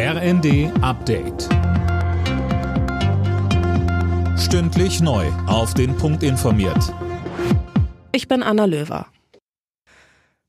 RND Update. Stündlich neu. Auf den Punkt informiert. Ich bin Anna Löwer.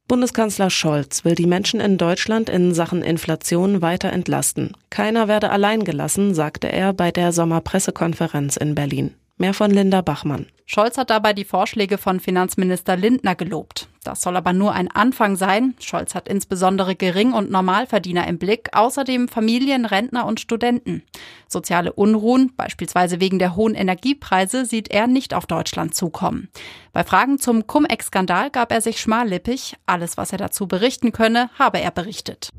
Bundeskanzler Scholz will die Menschen in Deutschland in Sachen Inflation weiter entlasten. Keiner werde allein gelassen, sagte er bei der Sommerpressekonferenz in Berlin. Mehr von Linda Bachmann. Scholz hat dabei die Vorschläge von Finanzminister Lindner gelobt. Das soll aber nur ein Anfang sein. Scholz hat insbesondere Gering- und Normalverdiener im Blick, außerdem Familien, Rentner und Studenten. Soziale Unruhen, beispielsweise wegen der hohen Energiepreise, sieht er nicht auf Deutschland zukommen. Bei Fragen zum Cum-Ex-Skandal gab er sich schmallippig. Alles, was er dazu berichten könne, habe er berichtet.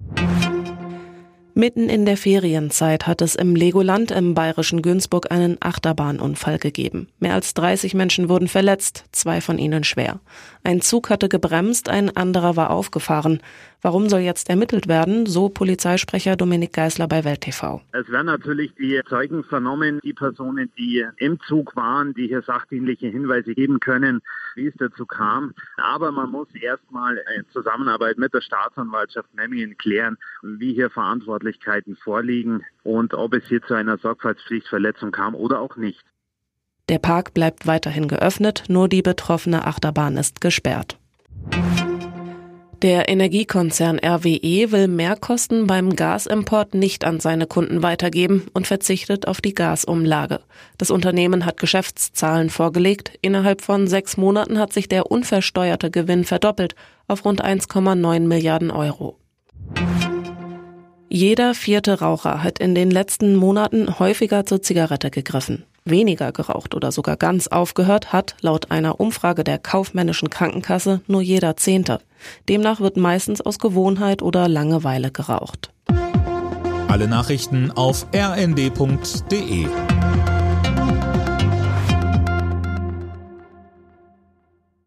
Mitten in der Ferienzeit hat es im Legoland im bayerischen Günzburg einen Achterbahnunfall gegeben. Mehr als 30 Menschen wurden verletzt, zwei von ihnen schwer. Ein Zug hatte gebremst, ein anderer war aufgefahren. Warum soll jetzt ermittelt werden? So Polizeisprecher Dominik Geisler bei Welt TV. Es werden natürlich die Zeugen vernommen, die Personen, die im Zug waren, die hier sachdienliche Hinweise geben können, wie es dazu kam. Aber man muss erstmal in Zusammenarbeit mit der Staatsanwaltschaft Memmingen klären, wie hier Verantwortlichkeiten vorliegen und ob es hier zu einer Sorgfaltspflichtverletzung kam oder auch nicht. Der Park bleibt weiterhin geöffnet, nur die betroffene Achterbahn ist gesperrt. Der Energiekonzern RWE will Mehrkosten beim Gasimport nicht an seine Kunden weitergeben und verzichtet auf die Gasumlage. Das Unternehmen hat Geschäftszahlen vorgelegt. Innerhalb von sechs Monaten hat sich der unversteuerte Gewinn verdoppelt auf rund 1,9 Milliarden Euro. Jeder vierte Raucher hat in den letzten Monaten häufiger zur Zigarette gegriffen. Weniger geraucht oder sogar ganz aufgehört hat, laut einer Umfrage der kaufmännischen Krankenkasse, nur jeder Zehnte. Demnach wird meistens aus Gewohnheit oder Langeweile geraucht. Alle Nachrichten auf rnd.de